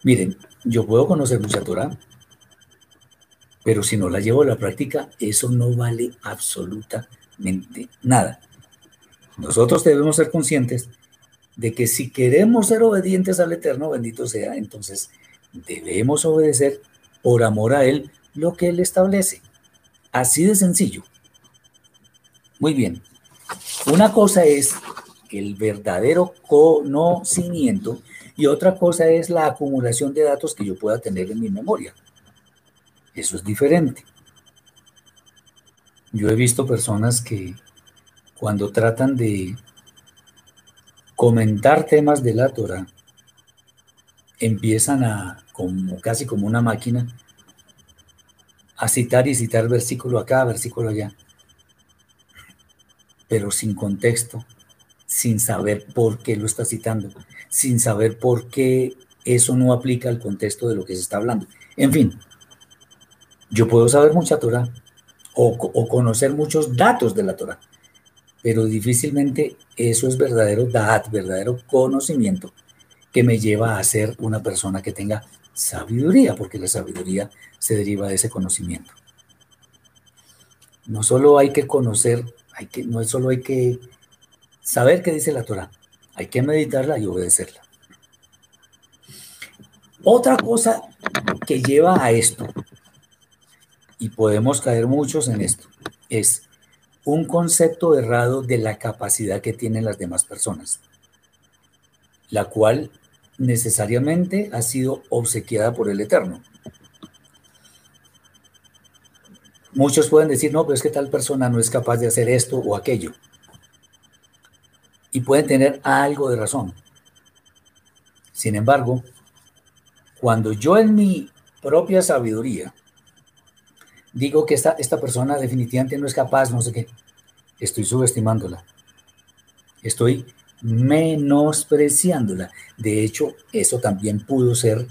Miren, yo puedo conocer mucha Torah, pero si no la llevo a la práctica, eso no vale absolutamente nada. Nosotros debemos ser conscientes de que si queremos ser obedientes al Eterno, bendito sea, entonces debemos obedecer por amor a Él lo que Él establece. Así de sencillo. Muy bien. Una cosa es el verdadero conocimiento y otra cosa es la acumulación de datos que yo pueda tener en mi memoria. Eso es diferente. Yo he visto personas que cuando tratan de comentar temas de la Torah, empiezan a, como, casi como una máquina, a citar y citar versículo acá, versículo allá, pero sin contexto, sin saber por qué lo está citando, sin saber por qué eso no aplica al contexto de lo que se está hablando. En fin, yo puedo saber mucha Torah o, conocer muchos datos de la Torah, pero difícilmente eso es verdadero dat, verdadero conocimiento que me lleva a ser una persona que tenga sabiduría, porque la sabiduría se deriva de ese conocimiento. No solo hay que conocer, no solo hay que saber qué dice la Torah, hay que meditarla y obedecerla. Otra cosa que lleva a esto, y podemos caer muchos en esto, es un concepto errado de la capacidad que tienen las demás personas, la cual necesariamente ha sido obsequiada por el Eterno. Muchos pueden decir, no, pero es que tal persona no es capaz de hacer esto o aquello. Y pueden tener algo de razón. Sin embargo, cuando yo en mi propia sabiduría digo que esta, esta persona definitivamente no es capaz, no sé qué, estoy subestimándola. Estoy menospreciándola. De hecho, eso también pudo ser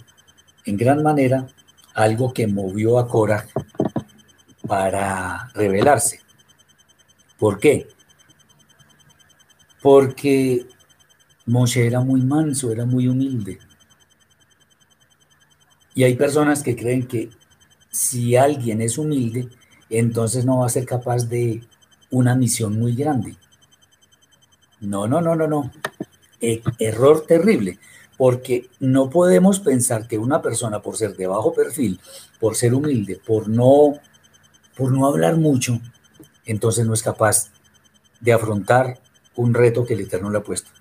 en gran manera algo que movió a Cora para rebelarse. ¿Por qué? Porque Moshe era muy manso, era muy humilde. Y hay personas que creen que si alguien es humilde, entonces no va a ser capaz de una misión muy grande. No, no, no, no, no. E, error terrible, porque no podemos pensar que una persona por ser de bajo perfil, por ser humilde, por no, por no hablar mucho, entonces no es capaz de afrontar un reto que el Eterno le ha puesto.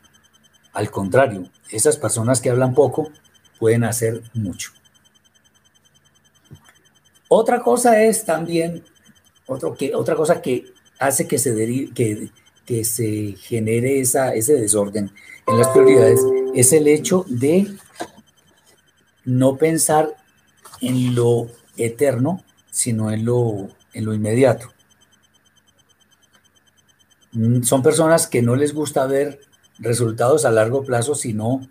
Al contrario, esas personas que hablan poco pueden hacer mucho. Otra cosa es también, otro que, otra cosa que hace que se, que, que se genere esa, ese desorden en las prioridades es el hecho de no pensar en lo eterno, sino en lo, en lo inmediato. Mm, son personas que no les gusta ver resultados a largo plazo, sino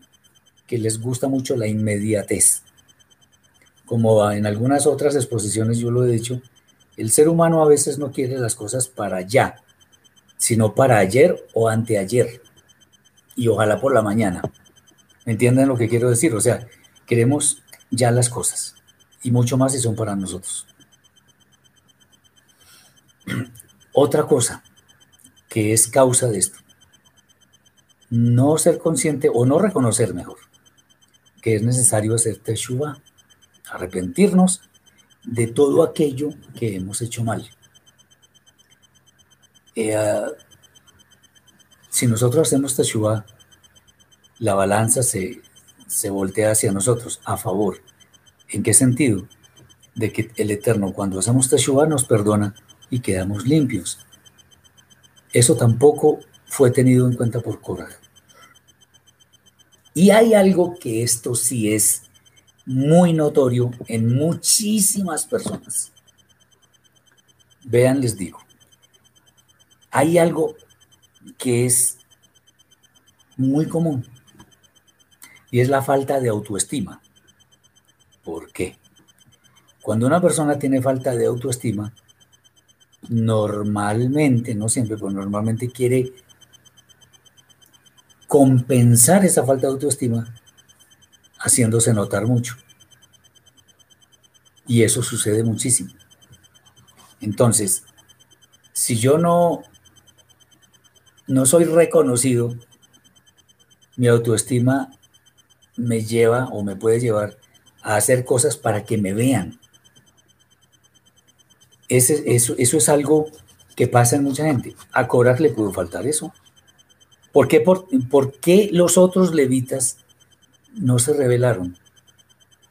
que les gusta mucho la inmediatez. Como en algunas otras exposiciones yo lo he dicho, el ser humano a veces no quiere las cosas para ya, sino para ayer o anteayer, y ojalá por la mañana. ¿Me entienden lo que quiero decir? O sea, queremos ya las cosas, y mucho más si son para nosotros. Otra cosa que es causa de esto, no ser consciente o no reconocer mejor que es necesario hacer teshuva, arrepentirnos de todo aquello que hemos hecho mal. Eh, si nosotros hacemos Teshuvah, la balanza se, se voltea hacia nosotros, a favor. ¿En qué sentido? De que el Eterno, cuando hacemos Teshuvah, nos perdona y quedamos limpios. Eso tampoco fue tenido en cuenta por coraje. Y hay algo que esto sí es muy notorio en muchísimas personas. Vean, les digo, hay algo que es muy común y es la falta de autoestima. ¿Por qué? Cuando una persona tiene falta de autoestima, normalmente, no siempre, pero normalmente quiere compensar esa falta de autoestima haciéndose notar mucho. Y eso sucede muchísimo. Entonces, si yo no no soy reconocido, mi autoestima me lleva o me puede llevar a hacer cosas para que me vean. Ese, eso, eso es algo que pasa en mucha gente. A Coraz le pudo faltar eso. ¿Por qué, por, ¿Por qué los otros levitas no se rebelaron?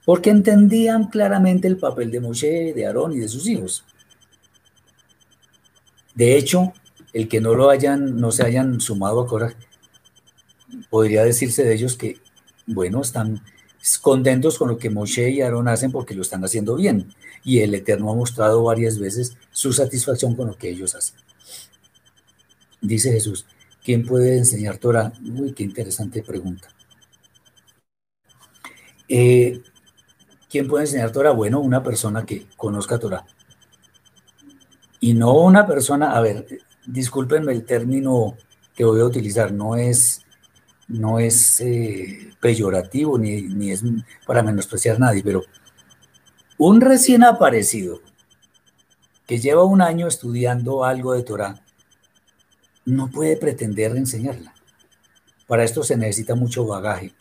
Porque entendían claramente el papel de Moshe, de Aarón y de sus hijos. De hecho, el que no lo hayan, no se hayan sumado a Cora, podría decirse de ellos que, bueno, están contentos con lo que Moshe y Aarón hacen porque lo están haciendo bien. Y el Eterno ha mostrado varias veces su satisfacción con lo que ellos hacen. Dice Jesús, ¿quién puede enseñar Torah? Uy, qué interesante pregunta. Eh, ¿Quién puede enseñar Torah? Bueno, una persona que conozca Torah. Y no una persona, a ver, discúlpenme el término que voy a utilizar, no es, no es eh, peyorativo ni, ni es para menospreciar a nadie, pero un recién aparecido que lleva un año estudiando algo de Torah, no puede pretender enseñarla. Para esto se necesita mucho bagaje,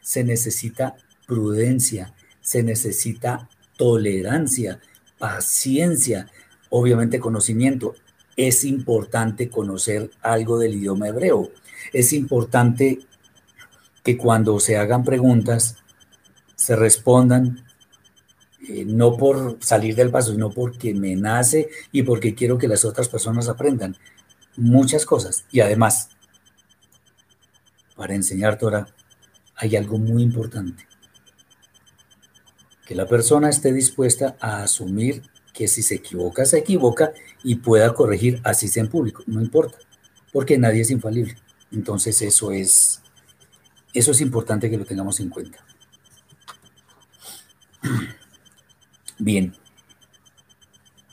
se necesita prudencia, se necesita tolerancia, paciencia, obviamente conocimiento. Es importante conocer algo del idioma hebreo. Es importante que cuando se hagan preguntas se respondan eh, no por salir del paso, sino porque me nace y porque quiero que las otras personas aprendan muchas cosas. Y además, para enseñar Torah hay algo muy importante. Que la persona esté dispuesta a asumir que si se equivoca, se equivoca y pueda corregir así sea en público, no importa, porque nadie es infalible. Entonces eso es, eso es importante que lo tengamos en cuenta. Bien.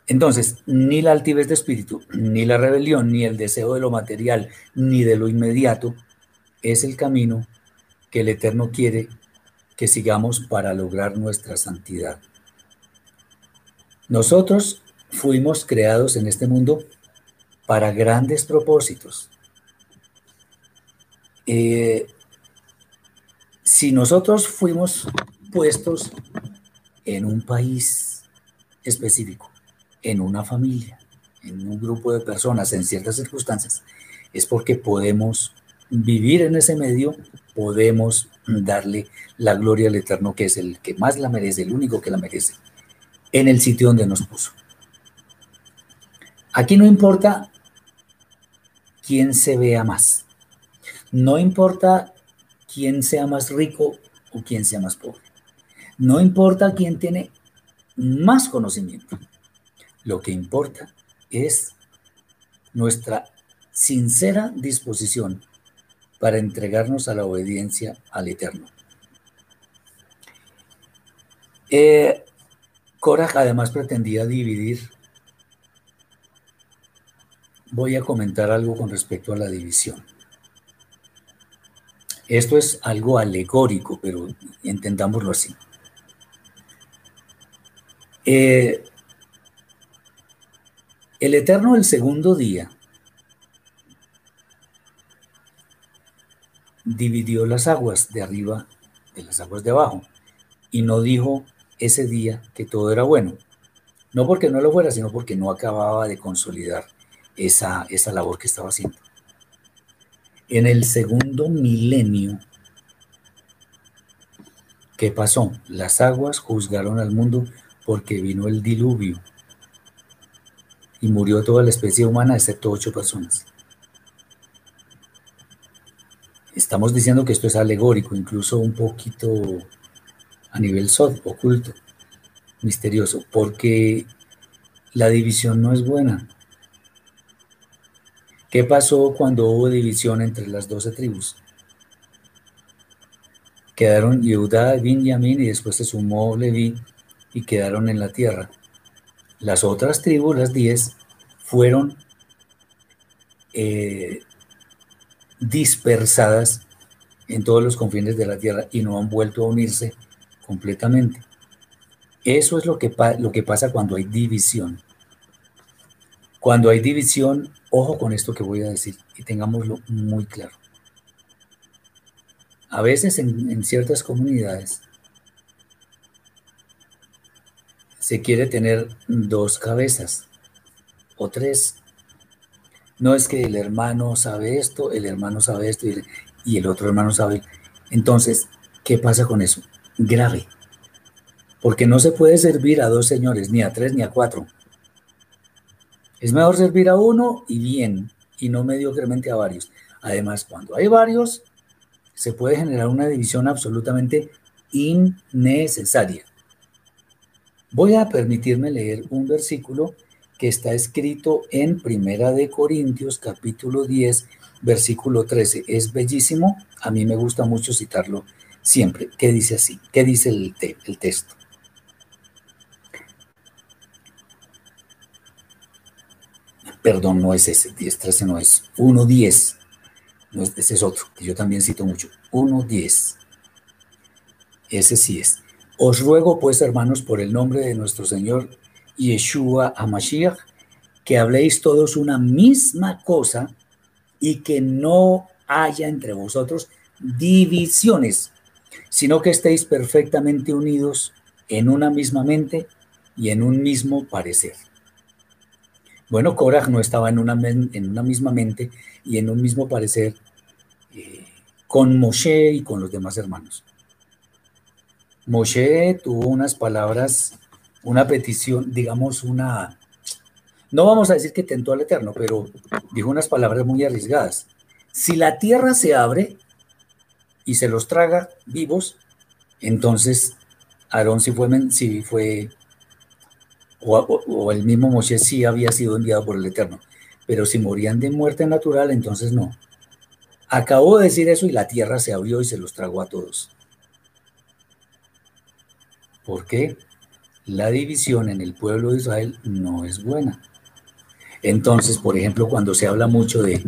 Entonces, ni la altivez de espíritu, ni la rebelión, ni el deseo de lo material, ni de lo inmediato, es el camino que el Eterno quiere que sigamos para lograr nuestra santidad. Nosotros fuimos creados en este mundo para grandes propósitos. Eh, si nosotros fuimos puestos en un país específico, en una familia, en un grupo de personas, en ciertas circunstancias, es porque podemos vivir en ese medio, podemos darle la gloria al Eterno, que es el que más la merece, el único que la merece, en el sitio donde nos puso. Aquí no importa quién se vea más, no importa quién sea más rico o quién sea más pobre. No importa quién tiene más conocimiento. Lo que importa es nuestra sincera disposición para entregarnos a la obediencia al Eterno. Eh, además pretendía dividir. Voy a comentar algo con respecto a la división. Esto es algo alegórico, pero entendámoslo así. Eh, el Eterno el segundo día dividió las aguas de arriba de las aguas de abajo y no dijo ese día que todo era bueno. No porque no lo fuera, sino porque no acababa de consolidar esa, esa labor que estaba haciendo. En el segundo milenio, ¿qué pasó? Las aguas juzgaron al mundo porque vino el diluvio y murió toda la especie humana excepto ocho personas. Estamos diciendo que esto es alegórico, incluso un poquito a nivel sod, oculto, misterioso, porque la división no es buena. ¿Qué pasó cuando hubo división entre las doce tribus? Quedaron Yehuda, Benjamín y después se sumó Leví y quedaron en la tierra. Las otras tribus, las diez, fueron eh, dispersadas en todos los confines de la tierra y no han vuelto a unirse completamente. Eso es lo que, lo que pasa cuando hay división. Cuando hay división, ojo con esto que voy a decir y tengámoslo muy claro. A veces en ciertas comunidades se quiere tener dos cabezas o tres. No es que el hermano sabe esto, el hermano sabe esto y el, otro hermano sabe. Entonces, ¿qué pasa con eso? Grave. Porque no se puede servir a dos señores, ni a tres ni a cuatro. Es mejor servir a uno y bien, y no mediocremente a varios. Además, cuando hay varios, se puede generar una división absolutamente innecesaria. Voy a permitirme leer un versículo que está escrito en Primera de Corintios capítulo 10 versículo 13. Es bellísimo, a mí me gusta mucho citarlo siempre. ¿Qué dice así? ¿Qué dice el, el texto? Perdón, no es ese, 10, 13 no es, 1, 10. No es, ese es otro, que yo también cito mucho. 1, 10. Ese sí es. Os ruego pues, hermanos, por el nombre de nuestro Señor Yeshua Hamashiach, que habléis todos una misma cosa y que no haya entre vosotros divisiones, sino que estéis perfectamente unidos en una misma mente y en un mismo parecer. Bueno, Korah no estaba en una, en una misma mente y en un mismo parecer eh, con Moshe y con los demás hermanos. Moshe tuvo unas palabras, una petición, digamos, una... No vamos a decir que tentó al Eterno, pero dijo unas palabras muy arriesgadas. Si la tierra se abre y se los traga vivos, entonces Aarón sí fue, sí fue o, el mismo Moshe sí había sido enviado por el Eterno, pero si morían de muerte natural, entonces no. Acabó de decir eso y la tierra se abrió y se los tragó a todos. ¿Por qué? La división en el pueblo de Israel no es buena. Entonces, por ejemplo, cuando se habla mucho de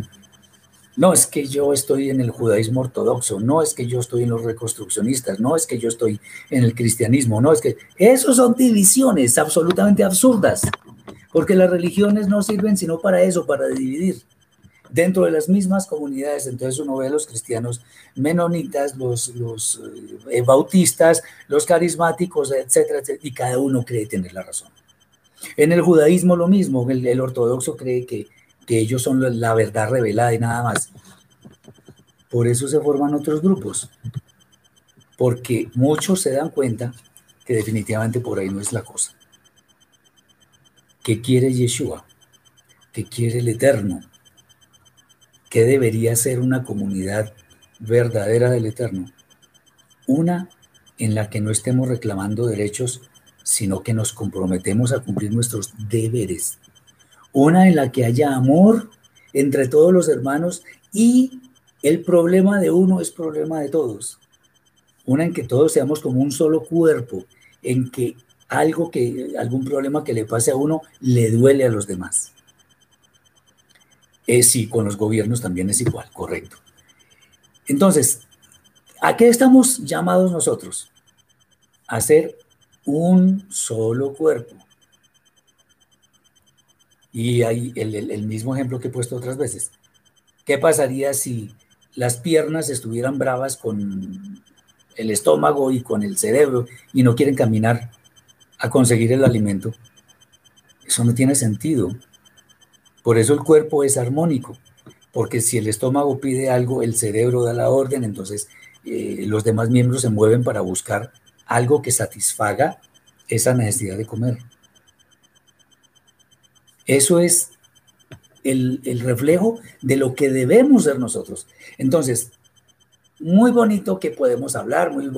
no es que yo estoy en el judaísmo ortodoxo, no es que yo estoy en los reconstruccionistas, no es que yo estoy en el cristianismo, no es que... Esos son divisiones absolutamente absurdas, porque las religiones no sirven sino para eso, para dividir dentro de las mismas comunidades. Entonces uno ve a los cristianos menonitas, los, los eh, bautistas, los carismáticos, etcétera, etcétera, y cada uno cree tener la razón. En el judaísmo lo mismo, el ortodoxo cree que que ellos son la verdad revelada y nada más. Por eso se forman otros grupos, porque muchos se dan cuenta que definitivamente por ahí no es la cosa. ¿Qué quiere Yeshua? ¿Qué quiere el Eterno? ¿Qué debería ser una comunidad verdadera del Eterno? Una en la que no estemos reclamando derechos, sino que nos comprometemos a cumplir nuestros deberes una en la que haya amor entre todos los hermanos y el problema de uno es problema de todos. Una en que todos seamos como un solo cuerpo, en que algo que algún problema que le pase a uno le duele a los demás. Sí, con los gobiernos también es igual, correcto. Entonces, ¿a qué estamos llamados nosotros? A ser un solo cuerpo. Y hay el, mismo ejemplo que he puesto otras veces. ¿Qué pasaría si las piernas estuvieran bravas con el estómago y con el cerebro y no quieren caminar a conseguir el alimento? Eso no tiene sentido. Por eso el cuerpo es armónico, porque si el estómago pide algo, el cerebro da la orden, entonces eh, los demás miembros se mueven para buscar algo que satisfaga esa necesidad de comer. Eso es el, reflejo de lo que debemos ser nosotros. Entonces, muy bonito que podemos hablar, muy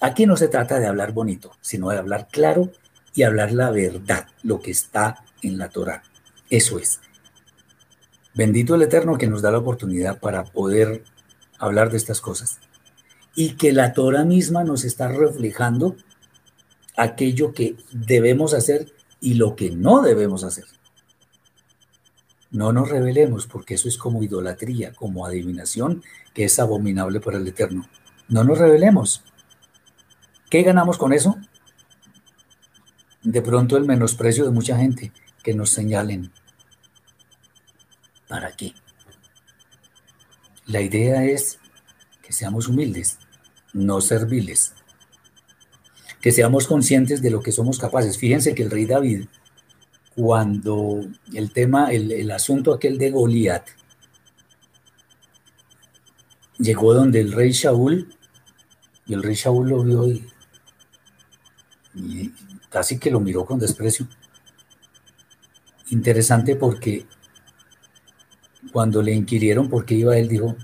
aquí no se trata de hablar bonito, sino de hablar claro y hablar la verdad, lo que está en la Torah. Eso es. Bendito el Eterno que nos da la oportunidad para poder hablar de estas cosas. Y que la Torah misma nos está reflejando aquello que debemos hacer y lo que no debemos hacer. No nos revelemos porque eso es como idolatría, como adivinación, que es abominable para el Eterno. No nos revelemos. ¿Qué ganamos con eso? De pronto el menosprecio de mucha gente que nos señalen. ¿Para qué? La idea es que seamos humildes, no serviles, que seamos conscientes de lo que somos capaces. Fíjense que el rey David cuando el tema, el, asunto aquel de Goliat, llegó donde el rey Shaul, y el rey Shaul lo vio y casi que lo miró con desprecio. Interesante porque cuando le inquirieron por qué iba él, dijo,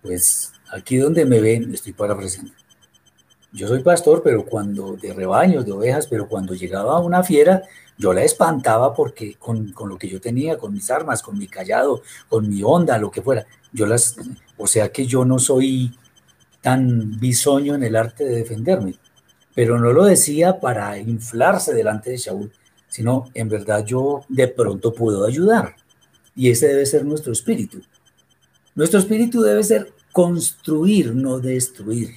pues aquí donde me ven, estoy para presente. Yo soy pastor, pero cuando de rebaños, de ovejas, pero cuando llegaba una fiera, yo la espantaba porque con, lo que yo tenía, con mis armas, con mi callado, con mi onda, lo que fuera, yo las, o sea que yo no soy tan bisoño en el arte de defenderme, pero no lo decía para inflarse delante de Shaul, sino en verdad yo de pronto puedo ayudar. Y ese debe ser nuestro espíritu. Nuestro espíritu debe ser construir, no destruir.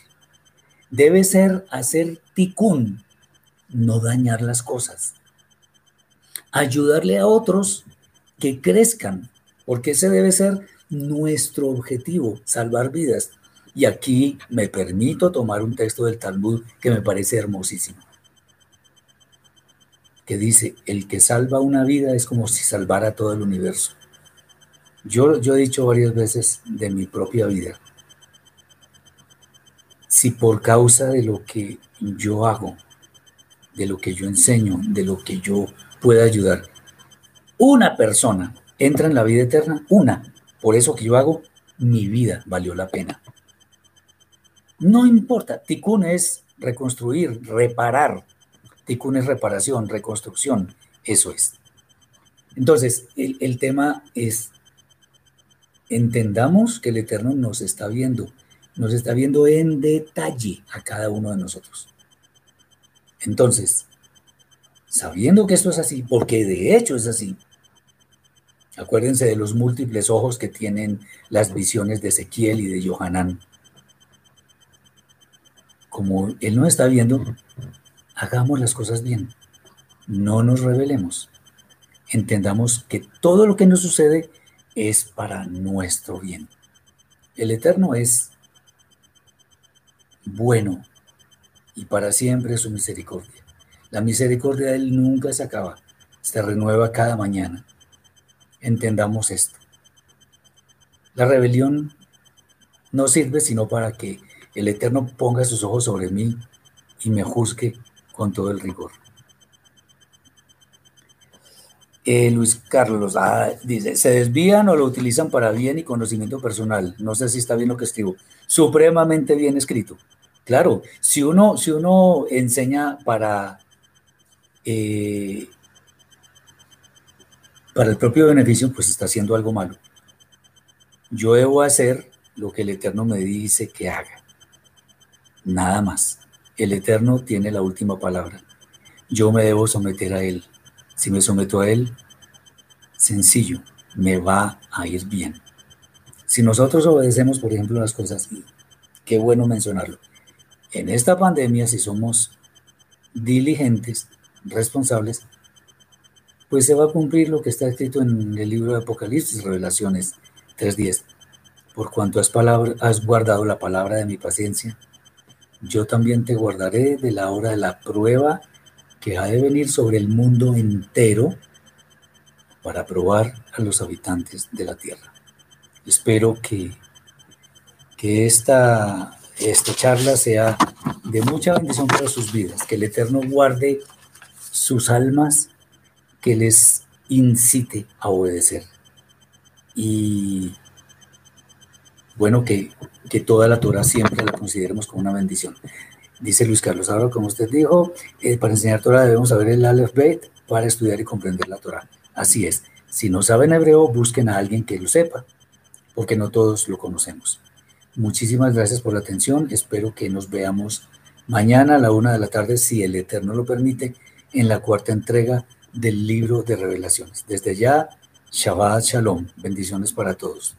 Debe ser hacer ticún, no dañar las cosas. ayudarle a otros que crezcan, porque ese debe ser nuestro objetivo, salvar vidas. Y aquí me permito tomar un texto del Talmud que me parece hermosísimo, que dice, el que salva una vida es como si salvara todo el universo. Yo, yo he dicho varias veces de mi propia vida, si por causa de lo que yo hago, de lo que yo enseño, de lo que yo pueda ayudar, una persona entra en la vida eterna, una, por eso que yo hago, mi vida valió la pena. No importa, Tikkun es reconstruir, reparar. Tikkun es reparación, reconstrucción, eso es. Entonces, el, el tema es, entendamos que el Eterno nos está viendo, nos está viendo en detalle a cada uno de nosotros. Entonces, sabiendo que esto es así, porque de hecho es así, acuérdense de los múltiples ojos que tienen las visiones de Ezequiel y de Johanán. Como él no está viendo, hagamos las cosas bien, no nos revelemos. Entendamos que todo lo que nos sucede es para nuestro bien. El Eterno es bueno y para siempre su misericordia. La misericordia de Él nunca se acaba, se renueva cada mañana. Entendamos esto. La rebelión no sirve sino para que el Eterno ponga sus ojos sobre mí y me juzgue con todo el rigor. Eh, Luis Carlos ah, dice, ¿se desvían o lo utilizan para bien y conocimiento personal? No sé si está bien lo que escribo. Supremamente bien escrito. Claro, si uno, si uno enseña para, eh, para el propio beneficio, pues está haciendo algo malo. Yo debo hacer lo que el Eterno me dice que haga. Nada más. El Eterno tiene la última palabra. Yo me debo someter a Él. Si me someto a Él, sencillo, me va a ir bien. Si nosotros obedecemos, por ejemplo, las cosas, qué bueno mencionarlo, en esta pandemia, si somos diligentes, responsables, pues se va a cumplir lo que está escrito en el libro de Apocalipsis, Revelaciones 3.10. Por cuanto has, has guardado la palabra de mi paciencia, yo también te guardaré de la hora de la prueba que ha de venir sobre el mundo entero para probar a los habitantes de la tierra. Espero que, que esta esta charla sea de mucha bendición para sus vidas, que el Eterno guarde sus almas, que les incite a obedecer. Y bueno, que, que toda la Torah siempre la consideremos como una bendición. Dice Luis Carlos, ahora como usted dijo, eh, para enseñar Torah debemos saber el Aleph Bet para estudiar y comprender la Torah. Así es, si no saben hebreo, busquen a alguien que lo sepa, porque no todos lo conocemos. Muchísimas gracias por la atención. Espero que nos veamos mañana a la una de la tarde, si el Eterno lo permite, en la cuarta entrega del libro de revelaciones. Desde ya, Shabbat Shalom. Bendiciones para todos.